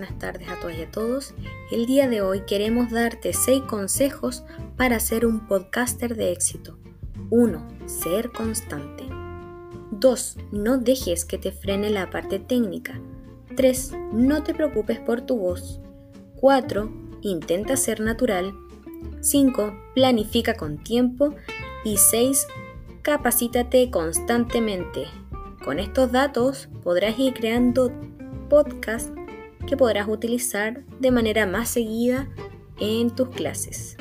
tardes a todas y a todos. El día de hoy queremos darte 6 consejos para ser un podcaster de éxito. 1. Ser constante. 2. No dejes que te frene la parte técnica. 3. No te preocupes por tu voz. 4. Intenta ser natural. 5. Planifica con tiempo. Y 6. Capacítate constantemente. Con estos datos podrás ir creando podcasts que podrás utilizar de manera más seguida en tus clases.